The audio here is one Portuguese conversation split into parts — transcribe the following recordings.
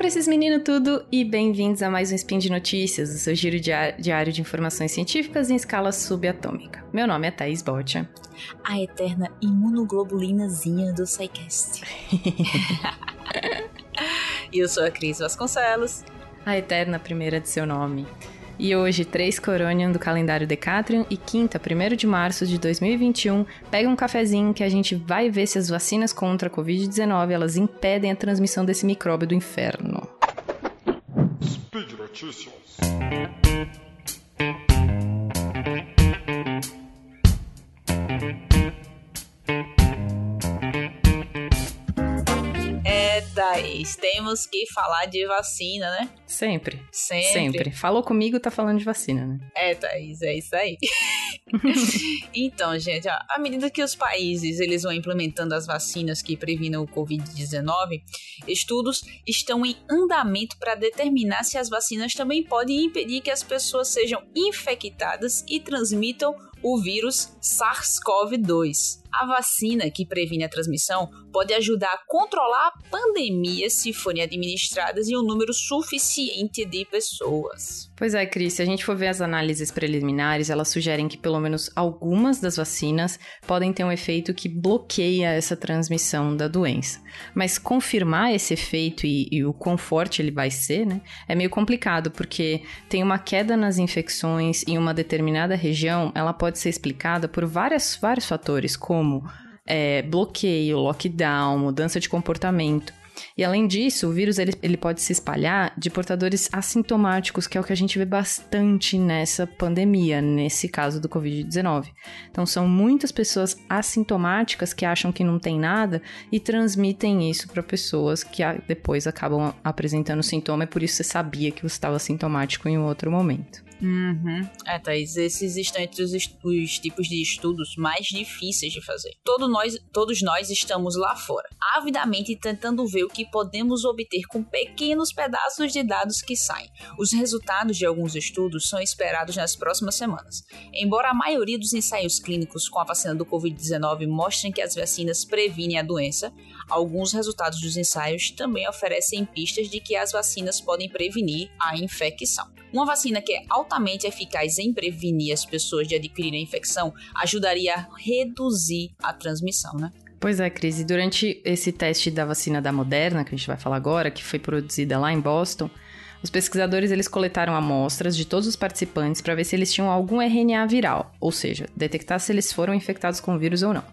pra esses meninos tudo e bem-vindos a mais um Spin de Notícias, o seu giro diário de informações científicas em escala subatômica. Meu nome é Thaís Botia. A eterna imunoglobulinazinha do SciCast. e eu sou a Cris Vasconcelos. A eterna primeira de seu nome. E hoje, 3 Coronium do calendário Decatrium e quinta, 1 de março de 2021. Pega um cafezinho que a gente vai ver se as vacinas contra a Covid-19 elas impedem a transmissão desse micróbio do inferno. Speed Notícias. Thaís, temos que falar de vacina, né? Sempre. Sempre. Sempre. Falou comigo, tá falando de vacina, né? É, Thaís, é isso aí. então, gente, ó, à medida que os países eles vão implementando as vacinas que previnem o Covid-19, estudos estão em andamento para determinar se as vacinas também podem impedir que as pessoas sejam infectadas e transmitam o vírus SARS-CoV-2. A vacina que previne a transmissão pode ajudar a controlar a pandemia se forem administradas em um número suficiente de pessoas. Pois é, Cris, se a gente for ver as análises preliminares, elas sugerem que pelo menos algumas das vacinas podem ter um efeito que bloqueia essa transmissão da doença. Mas confirmar esse efeito e, e o quão forte ele vai ser, né, é meio complicado, porque tem uma queda nas infecções em uma determinada região, ela pode ser explicada por várias, vários fatores, como como é, bloqueio, lockdown, mudança de comportamento. E além disso, o vírus ele, ele pode se espalhar de portadores assintomáticos, que é o que a gente vê bastante nessa pandemia, nesse caso do Covid-19. Então, são muitas pessoas assintomáticas que acham que não tem nada e transmitem isso para pessoas que depois acabam apresentando sintoma, e por isso você sabia que você estava sintomático em um outro momento. Uhum. É, Thaís, esses estão entre os, os, tipos de estudos mais difíceis de fazer. Todo nós, todos nós estamos lá fora, avidamente tentando ver o que podemos obter com pequenos pedaços de dados que saem. Os resultados de alguns estudos são esperados nas próximas semanas. Embora a maioria dos ensaios clínicos com a vacina do Covid-19 mostrem que as vacinas previnem a doença, alguns resultados dos ensaios também oferecem pistas de que as vacinas podem prevenir a infecção. Uma vacina que é eficaz em prevenir as pessoas de adquirirem a infecção ajudaria a reduzir a transmissão, né? Pois é, Cris. E durante esse teste da vacina da Moderna, que a gente vai falar agora, que foi produzida lá em Boston, os pesquisadores eles coletaram amostras de todos os participantes para ver se eles tinham algum RNA viral, ou seja, detectar se eles foram infectados com vírus ou não.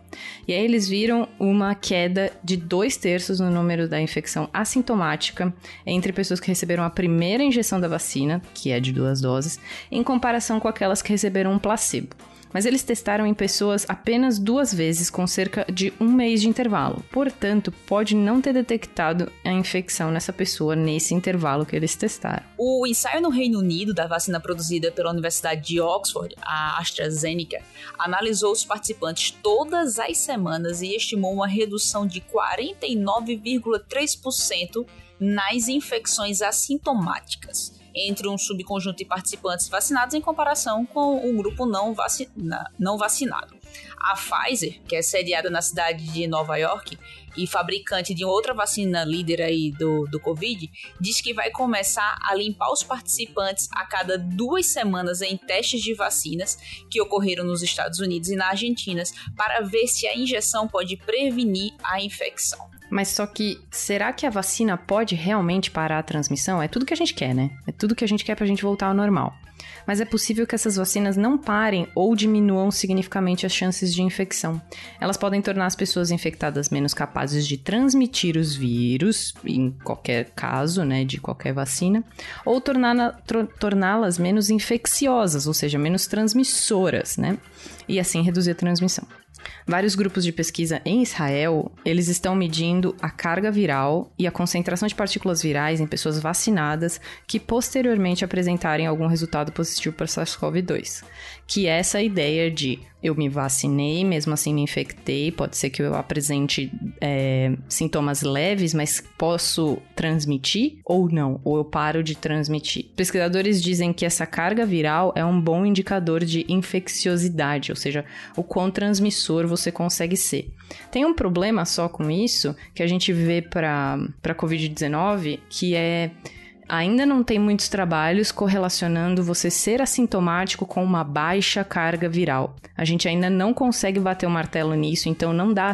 E aí eles viram uma queda de dois terços no número da infecção assintomática entre pessoas que receberam a primeira injeção da vacina, que é de duas doses, em comparação com aquelas que receberam um placebo mas eles testaram em pessoas apenas duas vezes com cerca de um mês de intervalo. Portanto, pode não ter detectado a infecção nessa pessoa nesse intervalo que eles testaram. O ensaio no Reino Unido da vacina produzida pela Universidade de Oxford, a AstraZeneca, analisou os participantes todas as semanas e estimou uma redução de 49,3% nas infecções assintomáticas entre um subconjunto de participantes vacinados em comparação com um grupo não, vacina, não vacinado. A Pfizer, que é sediada na cidade de Nova York e fabricante de outra vacina líder aí do, do Covid, diz que vai começar a limpar os participantes a cada duas semanas em testes de vacinas que ocorreram nos Estados Unidos e na Argentina para ver se a injeção pode prevenir a infecção. Mas só que, será que a vacina pode realmente parar a transmissão? É tudo que a gente quer, né? É tudo que a gente quer pra gente voltar ao normal. Mas é possível que essas vacinas não parem ou diminuam significativamente as chances de infecção. Elas podem tornar as pessoas infectadas menos capazes de transmitir os vírus, em qualquer caso, né, de qualquer vacina, ou torná-las menos infecciosas, ou seja, menos transmissoras, né? E assim reduzir a transmissão. Vários grupos de pesquisa em Israel, eles estão medindo a carga viral e a concentração de partículas virais em pessoas vacinadas que posteriormente apresentarem algum resultado positivo para SARS-CoV-2, que é essa ideia de eu me vacinei, mesmo assim me infectei, pode ser que eu apresente é, sintomas leves, mas posso transmitir ou não, ou eu paro de transmitir. Pesquisadores dizem que essa carga viral é um bom indicador de infecciosidade, ou seja, o quão transmissor você consegue ser. Tem um problema só com isso que a gente vê para a Covid-19, que é ainda não tem muitos trabalhos correlacionando você ser assintomático com uma baixa carga viral. A gente ainda não consegue bater o martelo nisso, então não dá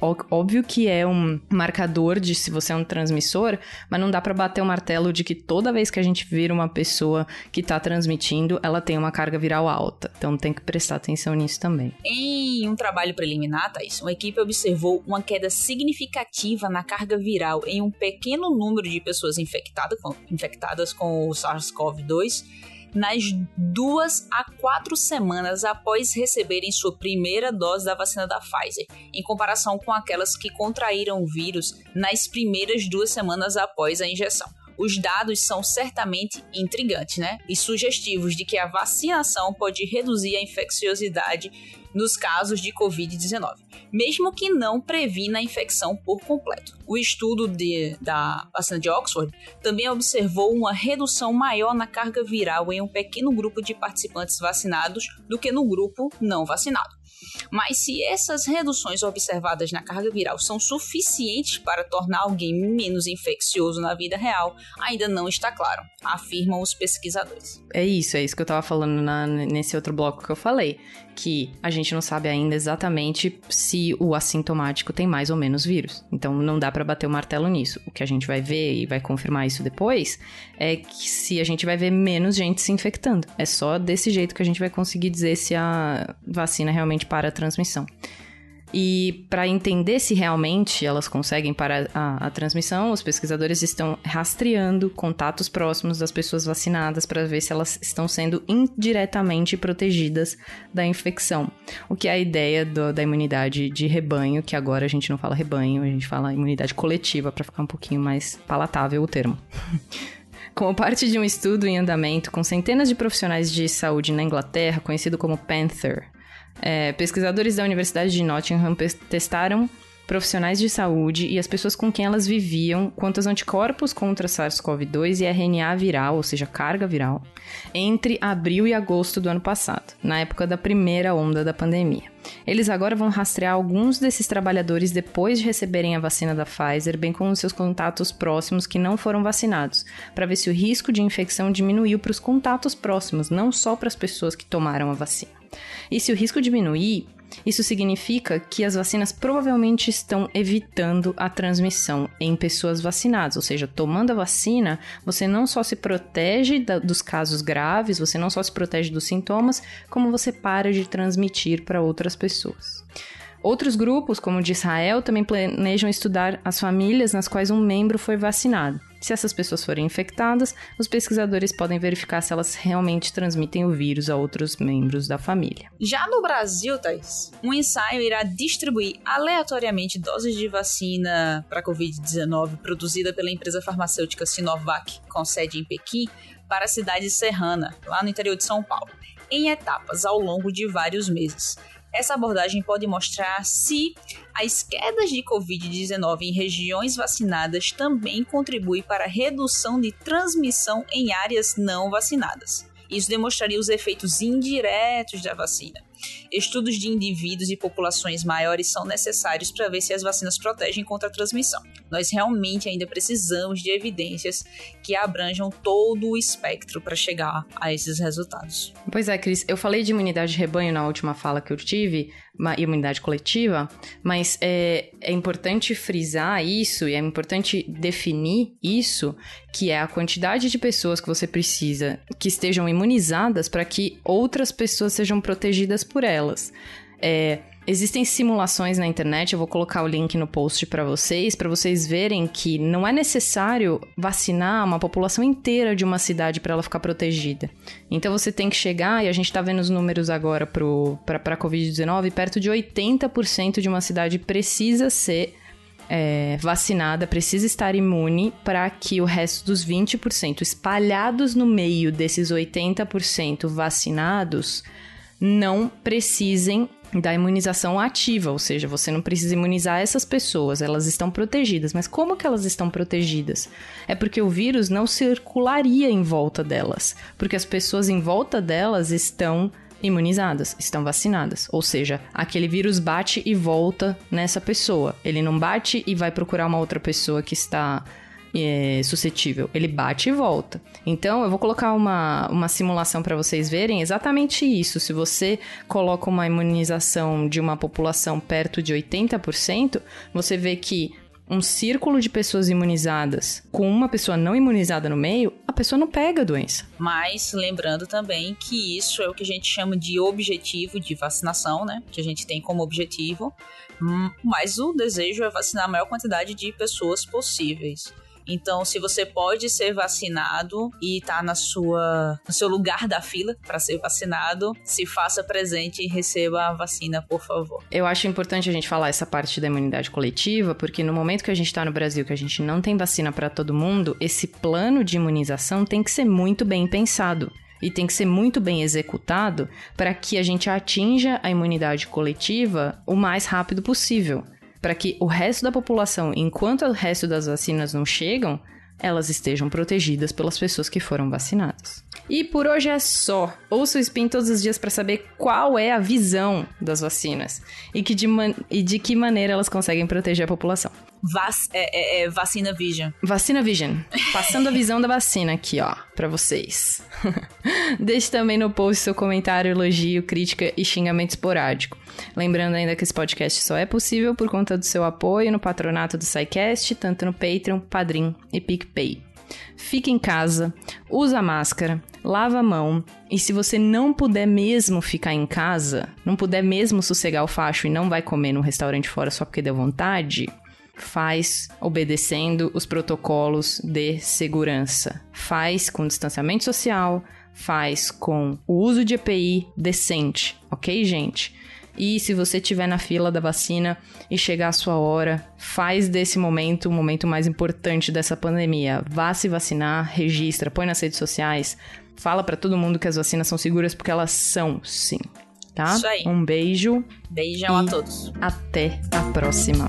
óbvio que é um marcador de se você é um transmissor, mas não dá para bater o martelo de que toda vez que a gente vira uma pessoa que tá transmitindo, ela tem uma carga viral alta. Então tem que prestar atenção nisso também. Em um trabalho preliminar, Thais, uma equipe observou uma queda significativa na carga viral em um pequeno número de pessoas infectadas com, infectadas com o SARS-CoV-2 nas duas a quatro semanas após receberem sua primeira dose da vacina da Pfizer, em comparação com aquelas que contraíram o vírus nas primeiras duas semanas após a injeção. Os dados são certamente intrigantes, né? E sugestivos de que a vacinação pode reduzir a infecciosidade nos casos de Covid-19, mesmo que não previna a infecção por completo. O estudo de, da vacina de Oxford também observou uma redução maior na carga viral em um pequeno grupo de participantes vacinados do que no grupo não vacinado. Mas se essas reduções observadas na carga viral são suficientes para tornar alguém menos infeccioso na vida real, ainda não está claro, afirmam os pesquisadores. É isso, é isso que eu estava falando na, nesse outro bloco que eu falei, que a gente não sabe ainda exatamente se o assintomático tem mais ou menos vírus. Então não dá para bater o martelo nisso. O que a gente vai ver e vai confirmar isso depois é que se a gente vai ver menos gente se infectando. É só desse jeito que a gente vai conseguir dizer se a vacina realmente para a transmissão. E para entender se realmente elas conseguem parar a, a, transmissão, os pesquisadores estão rastreando contatos próximos das pessoas vacinadas para ver se elas estão sendo indiretamente protegidas da infecção. O que é a ideia do, da imunidade de rebanho, que agora a gente não fala rebanho, a gente fala imunidade coletiva para ficar um pouquinho mais palatável o termo. Como parte de um estudo em andamento com centenas de profissionais de saúde na Inglaterra, conhecido como Panther, é, pesquisadores da Universidade de Nottingham testaram profissionais de saúde e as pessoas com quem elas viviam quantos anticorpos contra SARS-CoV-2 e RNA viral, ou seja, carga viral, entre abril e agosto do ano passado, na época da primeira onda da pandemia. Eles agora vão rastrear alguns desses trabalhadores depois de receberem a vacina da Pfizer, bem como seus contatos próximos que não foram vacinados, para ver se o risco de infecção diminuiu para os contatos próximos, não só para as pessoas que tomaram a vacina. E se o risco diminuir, isso significa que as vacinas provavelmente estão evitando a transmissão em pessoas vacinadas, ou seja, tomando a vacina, você não só se protege da, dos casos graves, você não só se protege dos sintomas, como você para de transmitir para outras pessoas. Outros grupos, como o de Israel, também planejam estudar as famílias nas quais um membro foi vacinado. Se essas pessoas forem infectadas, os pesquisadores podem verificar se elas realmente transmitem o vírus a outros membros da família. Já no Brasil, Thais, um ensaio irá distribuir aleatoriamente doses de vacina para Covid-19 produzida pela empresa farmacêutica Sinovac, com sede em Pequim, para a cidade serrana, lá no interior de São Paulo, em etapas ao longo de vários meses. Essa abordagem pode mostrar se as quedas de Covid-19 em regiões vacinadas também contribuem para a redução de transmissão em áreas não vacinadas. Isso demonstraria os efeitos indiretos da vacina. Estudos de indivíduos e populações maiores são necessários para ver se as vacinas protegem contra a transmissão. Nós realmente ainda precisamos de evidências que abranjam todo o espectro para chegar a esses resultados. Pois é, Cris, eu falei de imunidade de rebanho na última fala que eu tive, imunidade coletiva, mas é, é importante frisar isso e é importante definir isso, que é a quantidade de pessoas que você precisa que estejam imunizadas para que outras pessoas sejam protegidas por elas. É, Existem simulações na internet, eu vou colocar o link no post para vocês, para vocês verem que não é necessário vacinar uma população inteira de uma cidade para ela ficar protegida. Então você tem que chegar, e a gente está vendo os números agora para a Covid-19, perto de 80% de uma cidade precisa ser é, vacinada, precisa estar imune para que o resto dos 20% espalhados no meio desses 80% vacinados não precisem da imunização ativa, ou seja, você não precisa imunizar essas pessoas, elas estão protegidas. Mas como que elas estão protegidas? É porque o vírus não circularia em volta delas, porque as pessoas em volta delas estão imunizadas, estão vacinadas. Ou seja, aquele vírus bate e volta nessa pessoa. Ele não bate e vai procurar uma outra pessoa que está é, suscetível. Ele bate e volta. Então, eu vou colocar uma, uma simulação para vocês verem exatamente isso. Se você coloca uma imunização de uma população perto de 80%, você vê que um círculo de pessoas imunizadas com uma pessoa não imunizada no meio, a pessoa não pega a doença. Mas lembrando também que isso é o que a gente chama de objetivo de vacinação, né? Que a gente tem como objetivo. Hum, mas o desejo é vacinar a maior quantidade de pessoas possíveis. Então, se você pode ser vacinado e tá na sua, no seu lugar da fila para ser vacinado, se faça presente e receba a vacina, por favor. Eu acho importante a gente falar essa parte da imunidade coletiva, porque no momento que a gente está no Brasil, que a gente não tem vacina para todo mundo, esse plano de imunização tem que ser muito bem pensado e tem que ser muito bem executado para que a gente atinja a imunidade coletiva o mais rápido possível para que o resto da população, enquanto o resto das vacinas não chegam, elas estejam protegidas pelas pessoas que foram vacinadas. E por hoje é só. Ouça o Spin todos os dias para saber qual é a visão das vacinas e, que de, e de que maneira elas conseguem proteger a população. Vac é, é, é, vacina Vision. Vacina Vision. Passando a visão da vacina aqui, ó, para vocês. Deixe também no post seu comentário, elogio, crítica e xingamento esporádico. Lembrando ainda que esse podcast só é possível por conta do seu apoio no patronato do SciCast, tanto no Patreon, Padrim e PicPay. Fique em casa, usa máscara, lava a mão e se você não puder mesmo ficar em casa, não puder mesmo sossegar o facho e não vai comer no restaurante fora só porque deu vontade, faz obedecendo os protocolos de segurança. Faz com distanciamento social, faz com o uso de EPI decente, ok, gente? E se você estiver na fila da vacina e chegar a sua hora, faz desse momento o momento mais importante dessa pandemia. Vá se vacinar, registra, põe nas redes sociais, fala para todo mundo que as vacinas são seguras porque elas são, sim. Tá? Isso aí. Um beijo. Beijão a todos. Até a próxima.